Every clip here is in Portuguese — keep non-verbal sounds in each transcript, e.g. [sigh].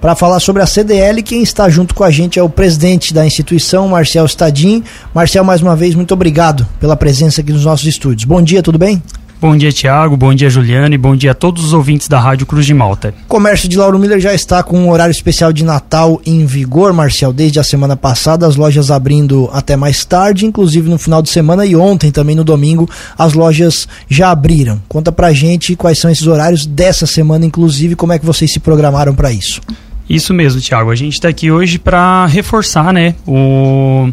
para falar sobre a CDL. Quem está junto com a gente é o presidente da instituição, Marcel Stadim. Marcel, mais uma vez, muito obrigado pela presença aqui nos nossos estúdios. Bom dia, tudo bem? Bom dia, Tiago. Bom dia, Juliana. E bom dia a todos os ouvintes da Rádio Cruz de Malta. Comércio de Lauro Miller já está com um horário especial de Natal em vigor, Marcel, desde a semana passada, as lojas abrindo até mais tarde, inclusive no final de semana e ontem também no domingo, as lojas já abriram. Conta pra gente quais são esses horários dessa semana, inclusive, como é que vocês se programaram para isso. Isso mesmo, Tiago. A gente está aqui hoje para reforçar, né, o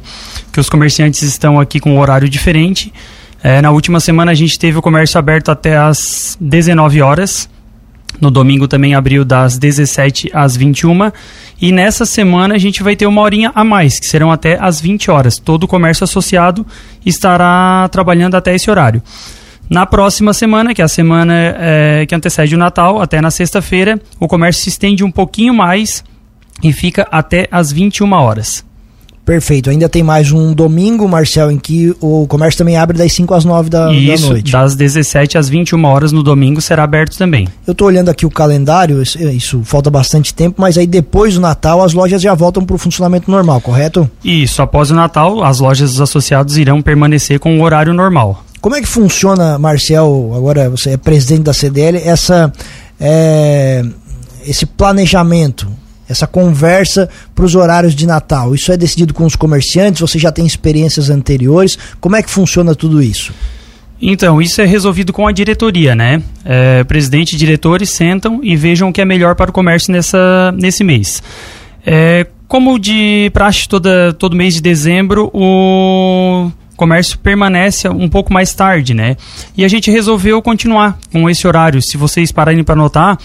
que os comerciantes estão aqui com um horário diferente. É, na última semana a gente teve o comércio aberto até às 19 horas. No domingo também abriu das 17 às 21. E nessa semana a gente vai ter uma horinha a mais, que serão até às 20 horas. Todo o comércio associado estará trabalhando até esse horário. Na próxima semana, que é a semana é, que antecede o Natal, até na sexta-feira, o comércio se estende um pouquinho mais e fica até às 21 horas. Perfeito. Ainda tem mais um domingo, Marcel, em que o comércio também abre das 5 às 9 da, Isso, da noite. das 17 às 21 horas no domingo será aberto também. Eu estou olhando aqui o calendário, isso, falta bastante tempo, mas aí depois do Natal as lojas já voltam para o funcionamento normal, correto? Isso, após o Natal, as lojas dos associados irão permanecer com o horário normal. Como é que funciona, Marcel, agora você é presidente da CDL, essa, é, esse planejamento? essa conversa para os horários de Natal? Isso é decidido com os comerciantes? Você já tem experiências anteriores? Como é que funciona tudo isso? Então, isso é resolvido com a diretoria, né? É, presidente e diretores sentam e vejam o que é melhor para o comércio nessa, nesse mês. É, como de praxe toda, todo mês de dezembro, o comércio permanece um pouco mais tarde, né? E a gente resolveu continuar com esse horário. Se vocês pararem para notar,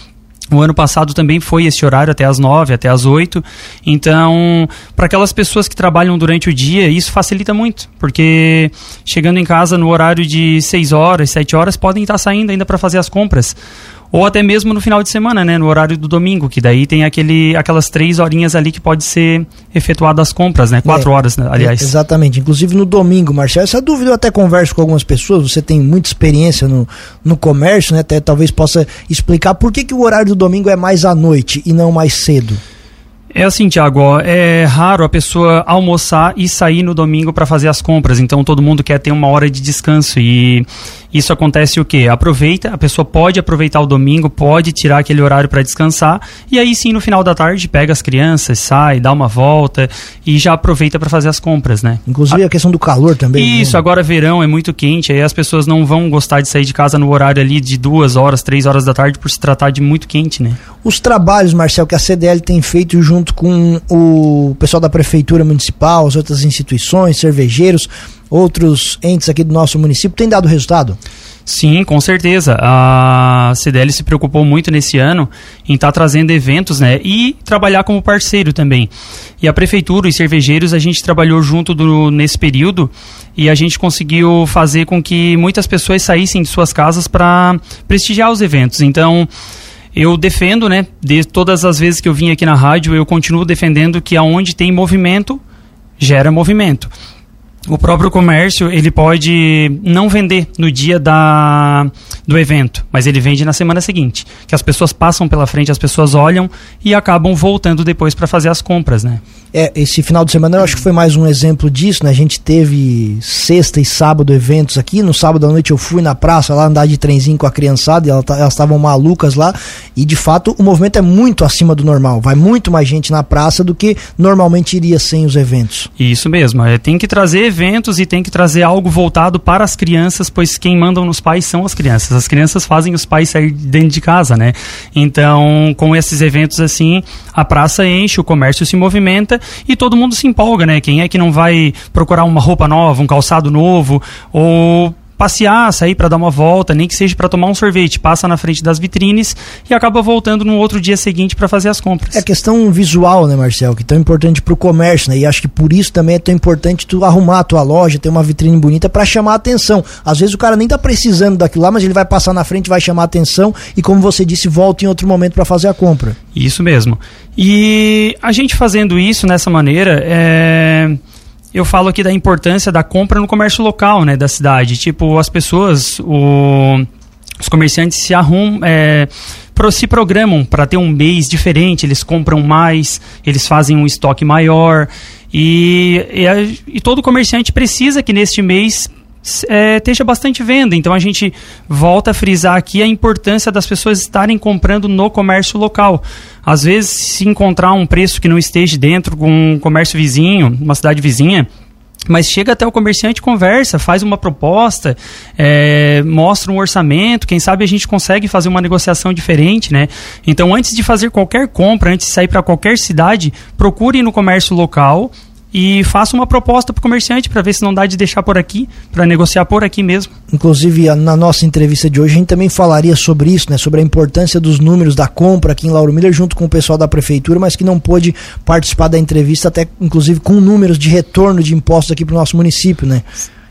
o ano passado também foi esse horário até as nove, até as oito. Então, para aquelas pessoas que trabalham durante o dia, isso facilita muito, porque chegando em casa no horário de seis horas, sete horas, podem estar saindo ainda para fazer as compras ou até mesmo no final de semana, né, no horário do domingo, que daí tem aquele, aquelas três horinhas ali que pode ser efetuado as compras, né, quatro é, horas, né, aliás. É, exatamente, inclusive no domingo, Marcelo, essa dúvida eu até converso com algumas pessoas, você tem muita experiência no, no comércio, né, até talvez possa explicar por que, que o horário do domingo é mais à noite e não mais cedo. É assim, Tiago, é raro a pessoa almoçar e sair no domingo para fazer as compras, então todo mundo quer ter uma hora de descanso e isso acontece o quê? Aproveita, a pessoa pode aproveitar o domingo, pode tirar aquele horário para descansar e aí sim no final da tarde pega as crianças, sai, dá uma volta e já aproveita para fazer as compras, né? Inclusive a, a questão do calor também. Né? Isso, né? agora verão é muito quente, aí as pessoas não vão gostar de sair de casa no horário ali de duas horas, três horas da tarde por se tratar de muito quente, né? Os trabalhos, Marcel, que a CDL tem feito junto com o pessoal da prefeitura municipal, as outras instituições, cervejeiros, outros entes aqui do nosso município, tem dado resultado? Sim, com certeza. A CDL se preocupou muito nesse ano em estar tá trazendo eventos, né? E trabalhar como parceiro também. E a prefeitura e cervejeiros a gente trabalhou junto do, nesse período e a gente conseguiu fazer com que muitas pessoas saíssem de suas casas para prestigiar os eventos. Então, eu defendo, né? De todas as vezes que eu vim aqui na rádio, eu continuo defendendo que aonde tem movimento gera movimento o próprio comércio ele pode não vender no dia da, do evento, mas ele vende na semana seguinte, que as pessoas passam pela frente, as pessoas olham e acabam voltando depois para fazer as compras, né? É, esse final de semana eu acho que foi mais um exemplo disso, né? A gente teve sexta e sábado eventos aqui. No sábado à noite eu fui na praça lá andar de trenzinho com a criançada e elas estavam malucas lá. E de fato o movimento é muito acima do normal. Vai muito mais gente na praça do que normalmente iria sem os eventos. Isso mesmo. É, tem que trazer eventos e tem que trazer algo voltado para as crianças, pois quem mandam nos pais são as crianças. As crianças fazem os pais sair dentro de casa, né? Então, com esses eventos assim, a praça enche, o comércio se movimenta e todo mundo se empolga, né? Quem é que não vai procurar uma roupa nova, um calçado novo ou passear, sair para dar uma volta, nem que seja para tomar um sorvete, passa na frente das vitrines e acaba voltando no outro dia seguinte para fazer as compras. É questão visual, né, Marcel, que é tão importante para o comércio, né? E acho que por isso também é tão importante tu arrumar a tua loja, ter uma vitrine bonita para chamar a atenção. Às vezes o cara nem tá precisando daquilo lá, mas ele vai passar na frente, vai chamar a atenção e como você disse, volta em outro momento para fazer a compra. Isso mesmo. E a gente fazendo isso nessa maneira, é eu falo aqui da importância da compra no comércio local, né, da cidade. Tipo, as pessoas, o os comerciantes se arrumam, é, se programam para ter um mês diferente, eles compram mais, eles fazem um estoque maior. E, e, e todo comerciante precisa que neste mês é, esteja bastante venda. Então a gente volta a frisar aqui a importância das pessoas estarem comprando no comércio local. Às vezes, se encontrar um preço que não esteja dentro com um comércio vizinho, uma cidade vizinha, mas chega até o comerciante, conversa, faz uma proposta, é, mostra um orçamento, quem sabe a gente consegue fazer uma negociação diferente, né? Então, antes de fazer qualquer compra, antes de sair para qualquer cidade, procure no comércio local e faça uma proposta para o comerciante para ver se não dá de deixar por aqui, para negociar por aqui mesmo. Inclusive, na nossa entrevista de hoje, a gente também falaria sobre isso, né, sobre a importância dos números da compra aqui em Lauro Miller, junto com o pessoal da prefeitura, mas que não pôde participar da entrevista, até inclusive com números de retorno de impostos aqui para o nosso município, né?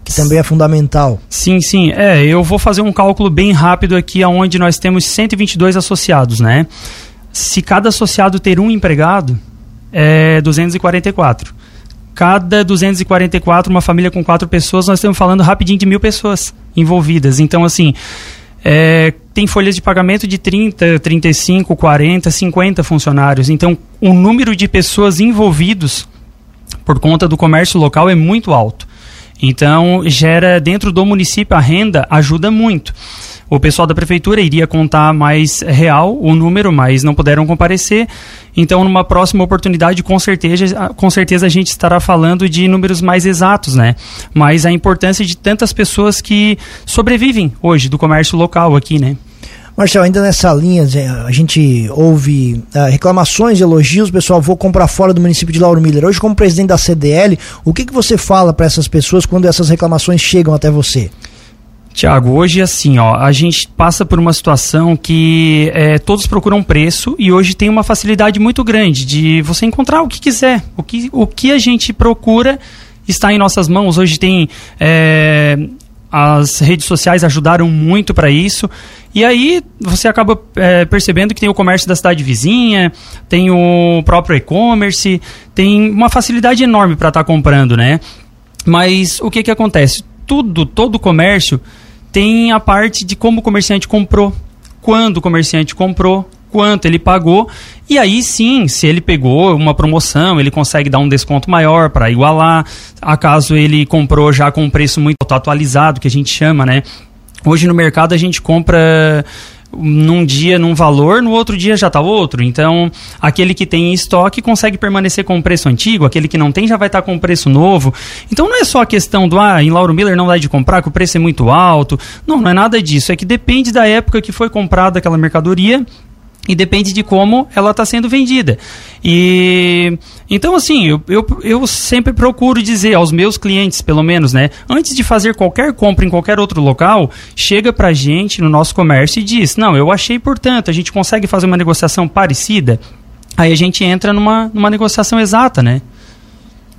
que também é fundamental. Sim, sim. É, eu vou fazer um cálculo bem rápido aqui, aonde nós temos 122 associados, né? Se cada associado ter um empregado, é 244 cada 244, uma família com quatro pessoas, nós estamos falando rapidinho de mil pessoas envolvidas. Então, assim, é, tem folhas de pagamento de 30, 35, 40, 50 funcionários. Então, o número de pessoas envolvidos por conta do comércio local é muito alto. Então, gera dentro do município a renda ajuda muito. O pessoal da prefeitura iria contar mais real o número, mas não puderam comparecer. Então, numa próxima oportunidade, com certeza, com certeza a gente estará falando de números mais exatos, né? Mas a importância de tantas pessoas que sobrevivem hoje do comércio local aqui, né? Marcelo, ainda nessa linha, a gente ouve uh, reclamações, elogios, pessoal, vou comprar fora do município de Lauro Miller. Hoje, como presidente da CDL, o que, que você fala para essas pessoas quando essas reclamações chegam até você? Tiago, hoje assim, ó, a gente passa por uma situação que é, todos procuram preço e hoje tem uma facilidade muito grande de você encontrar o que quiser. O que, o que a gente procura está em nossas mãos. Hoje tem. É, as redes sociais ajudaram muito para isso. E aí você acaba é, percebendo que tem o comércio da cidade vizinha, tem o próprio e-commerce, tem uma facilidade enorme para estar tá comprando, né? Mas o que, que acontece? tudo, todo comércio tem a parte de como o comerciante comprou, quando o comerciante comprou, quanto ele pagou. E aí sim, se ele pegou uma promoção, ele consegue dar um desconto maior para igualar. Acaso ele comprou já com um preço muito atualizado, que a gente chama, né? Hoje no mercado a gente compra num dia num valor, no outro dia já está outro. Então, aquele que tem em estoque consegue permanecer com o preço antigo, aquele que não tem já vai estar tá com o preço novo. Então, não é só a questão do, ah, em Lauro Miller não dá de comprar, que o preço é muito alto. Não, não é nada disso. É que depende da época que foi comprada aquela mercadoria e depende de como ela está sendo vendida. E então assim, eu, eu, eu sempre procuro dizer aos meus clientes, pelo menos, né, antes de fazer qualquer compra em qualquer outro local, chega pra gente no nosso comércio e diz: "Não, eu achei, portanto, a gente consegue fazer uma negociação parecida". Aí a gente entra numa, numa negociação exata, né?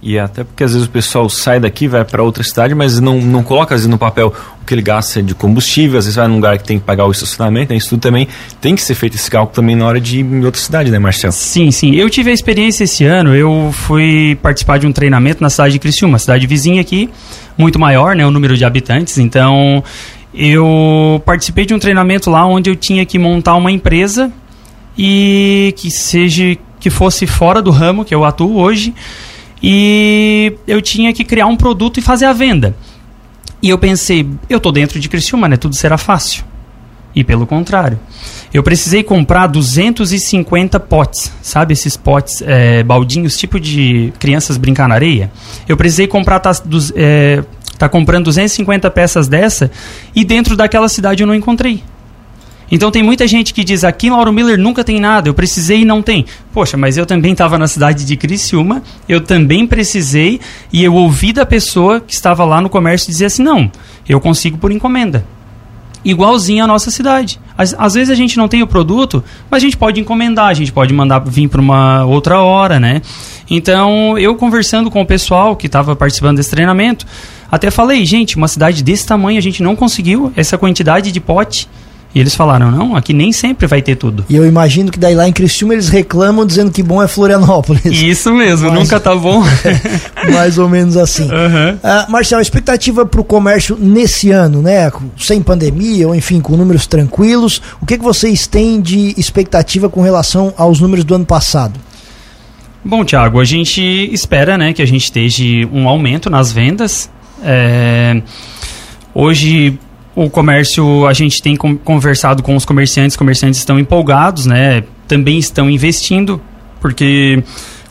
E até porque às vezes o pessoal sai daqui, vai para outra cidade, mas não, não coloca às vezes no papel o que ele gasta de combustível, às vezes vai num lugar que tem que pagar o estacionamento, né? isso tudo também tem que ser feito esse cálculo também na hora de ir em outra cidade, né, Marcelo? Sim, sim. Eu tive a experiência esse ano, eu fui participar de um treinamento na cidade de Criciúma, cidade vizinha aqui, muito maior, né, o número de habitantes, então eu participei de um treinamento lá onde eu tinha que montar uma empresa e que seja que fosse fora do ramo que eu atuo hoje e eu tinha que criar um produto e fazer a venda. E eu pensei, eu tô dentro de Criciúma, né? Tudo será fácil. E pelo contrário. Eu precisei comprar 250 potes, sabe esses potes é, baldinhos, tipo de crianças brincar na areia? Eu precisei comprar, tá, dos, é, tá comprando 250 peças dessa e dentro daquela cidade eu não encontrei. Então tem muita gente que diz aqui Lauro Miller nunca tem nada, eu precisei e não tem. Poxa, mas eu também estava na cidade de Criciúma, eu também precisei e eu ouvi da pessoa que estava lá no comércio dizer assim: não, eu consigo por encomenda. Igualzinho à nossa cidade. Às, às vezes a gente não tem o produto, mas a gente pode encomendar, a gente pode mandar vir para uma outra hora, né? Então, eu conversando com o pessoal que estava participando desse treinamento, até falei, gente, uma cidade desse tamanho a gente não conseguiu essa quantidade de pote E eles falaram, não, aqui nem sempre vai ter tudo. E eu imagino que daí lá em Criciúma eles reclamam dizendo que bom é Florianópolis. Isso mesmo, Mas, nunca tá bom. [laughs] mais ou menos assim. Uhum. Uh, Marcelo, expectativa para o comércio nesse ano, né? Sem pandemia, ou enfim, com números tranquilos. O que, que vocês têm de expectativa com relação aos números do ano passado? Bom, Tiago, a gente espera né, que a gente esteja um aumento nas vendas. É... Hoje o comércio, a gente tem conversado com os comerciantes, os comerciantes estão empolgados, né? Também estão investindo, porque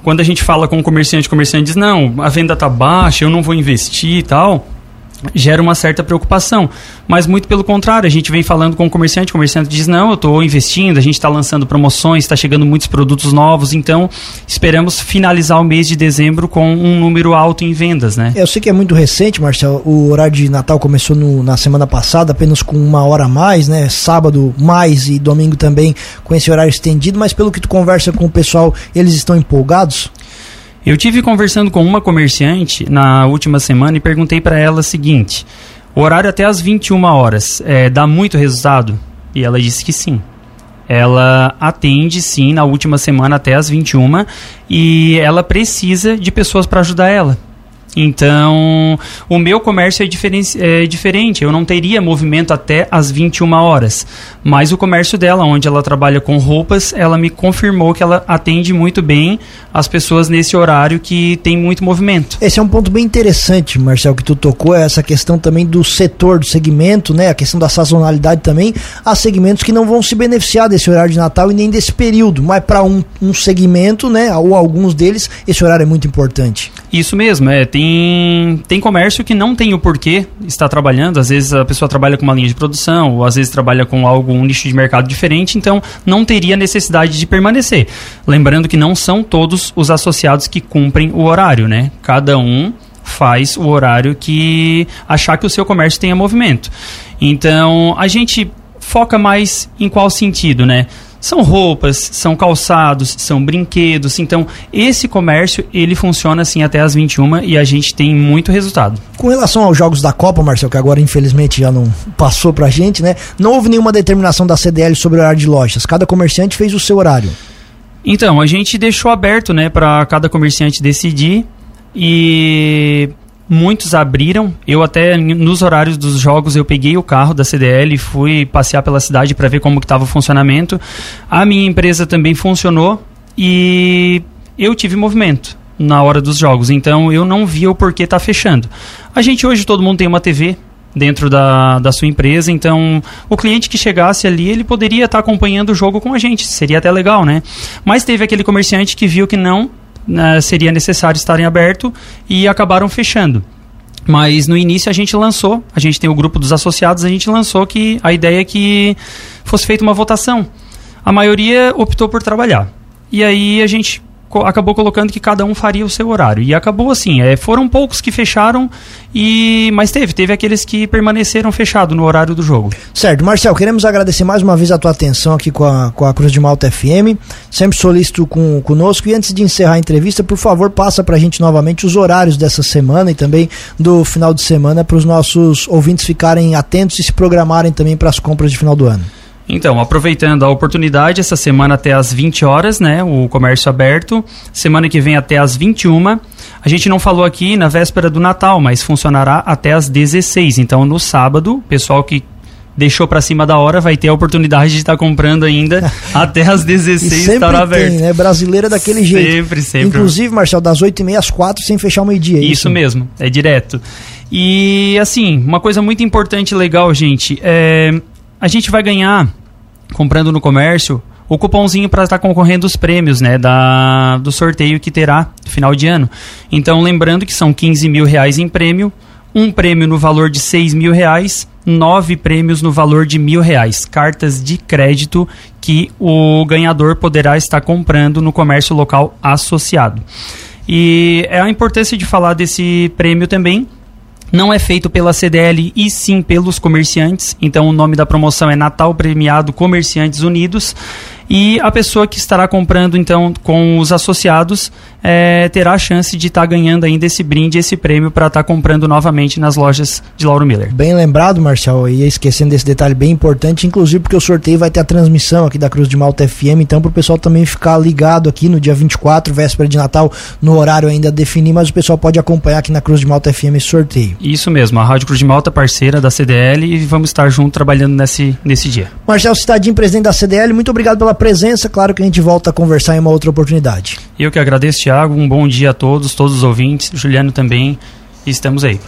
quando a gente fala com o comerciante, o comerciante diz: "Não, a venda tá baixa, eu não vou investir e tal" gera uma certa preocupação. Mas muito pelo contrário, a gente vem falando com o comerciante, o comerciante diz, não, eu estou investindo, a gente está lançando promoções, está chegando muitos produtos novos, então esperamos finalizar o mês de dezembro com um número alto em vendas, né? Eu sei que é muito recente, Marcelo, o horário de Natal começou no, na semana passada, apenas com uma hora a mais, né? Sábado mais e domingo também com esse horário estendido, mas pelo que tu conversa com o pessoal, eles estão empolgados? Eu tive conversando com uma comerciante na última semana e perguntei para ela o seguinte: o horário até as 21 horas é, dá muito resultado? E ela disse que sim. Ela atende sim na última semana até as 21 e ela precisa de pessoas para ajudar ela. Então, o meu comércio é, diferen é, diferente. Eu não teria movimento até as 21 horas. Mas o comércio dela, onde ela trabalha com roupas, ela me confirmou que ela atende muito bem as pessoas nesse horário que tem muito movimento. Esse é um ponto bem interessante, Marcel, que tu tocou, é essa questão também do setor, do segmento, né? A questão da sazonalidade também. Há segmentos que não vão se beneficiar desse horário de Natal e nem desse período. Mas para um, um segmento, né? Ou alguns deles, esse horário é muito importante. Isso mesmo, é. Tem tem, tem comércio que não tem o porquê estar trabalhando. Às vezes a pessoa trabalha com uma linha de produção, ou às vezes trabalha com algo, um nicho de mercado diferente, então não teria necessidade de permanecer. Lembrando que não são todos os associados que cumprem o horário, né? Cada um faz o horário que achar que o seu comércio tenha movimento. Então, a gente foca mais em qual sentido, né? São roupas, são calçados, são brinquedos. Então, esse comércio, ele funciona assim até as 21 e a gente tem muito resultado. Com relação aos jogos da Copa, Marcelo, que agora infelizmente já não passou pra gente, né? Não houve nenhuma determinação da CDL sobre o horário de lojas. Cada comerciante fez o seu horário. Então, a gente deixou aberto, né, para cada comerciante decidir e muitos abriram. Eu até nos horários dos jogos eu peguei o carro da CDL e fui passear pela cidade para ver como estava o funcionamento. A minha empresa também funcionou e eu tive movimento na hora dos jogos, então eu não via o porquê tá fechando. A gente hoje todo mundo tem uma TV dentro da, da sua empresa, então o cliente que chegasse ali, ele poderia estar tá acompanhando o jogo com a gente, seria até legal, né? Mas teve aquele comerciante que viu que não né, seria necessário estarem aberto e acabaram fechando. Mas no início a gente lançou, a gente tem o grupo dos associados, a gente lançou que a ideia é que fosse feita uma votação. A maioria optou por trabalhar. E aí a gente acabou colocando que cada um faria o seu horário. E acabou assim, é, foram poucos que fecharam, e mas teve, teve aqueles que permaneceram fechados no horário do jogo. Certo, Marcel, queremos agradecer mais uma vez a tua atenção aqui com a, com a Cruz de Malta FM, sempre solícito com, conosco, e antes de encerrar a entrevista, por favor, passa pra gente novamente os horários dessa semana e também do final de semana, para os nossos ouvintes ficarem atentos e se programarem também para as compras de final do ano. Então, aproveitando a oportunidade, essa semana até às 20 horas, né? O comércio aberto. Semana que vem até às 21. A gente não falou aqui na véspera do Natal, mas funcionará até às 16. Então, no sábado, o pessoal que deixou para cima da hora vai ter a oportunidade de estar tá comprando ainda [laughs] até às 16 estar aberto. Tem, né? Brasileira daquele jeito. Sempre, sempre. Inclusive, Marcelo, das 8h30 às 4 sem fechar o meio-dia. É isso, isso mesmo, é direto. E assim, uma coisa muito importante e legal, gente, é a gente vai ganhar comprando no comércio o cupomzinho para estar tá concorrendo os prêmios, né, da, do sorteio que terá no final de ano. Então, lembrando que são 15 mil reais em prêmio, um prêmio no valor de 6 mil reais, nove prêmios no valor de mil reais, cartas de crédito que o ganhador poderá estar comprando no comércio local associado. E é a importância de falar desse prêmio também, não é feito pela CDL e sim pelos comerciantes. Então o nome da promoção é Natal Premiado Comerciantes Unidos. E a pessoa que estará comprando então com os associados é, terá a chance de estar tá ganhando ainda esse brinde, esse prêmio para estar tá comprando novamente nas lojas de Lauro Miller. Bem lembrado, Marcial, e esquecendo desse detalhe bem importante, inclusive porque o sorteio vai ter a transmissão aqui da Cruz de Malta FM, então para o pessoal também ficar ligado aqui no dia 24, véspera de Natal, no horário ainda definir, mas o pessoal pode acompanhar aqui na Cruz de Malta FM esse sorteio. Isso mesmo, a Rádio Cruz de Malta, parceira da CDL, e vamos estar juntos trabalhando nesse, nesse dia. Marcel Cidadinho, presidente da CDL, muito obrigado pela presença. Claro que a gente volta a conversar em uma outra oportunidade. Eu que agradeço, Thiago. Um bom dia a todos, todos os ouvintes, Juliano também. E estamos aí.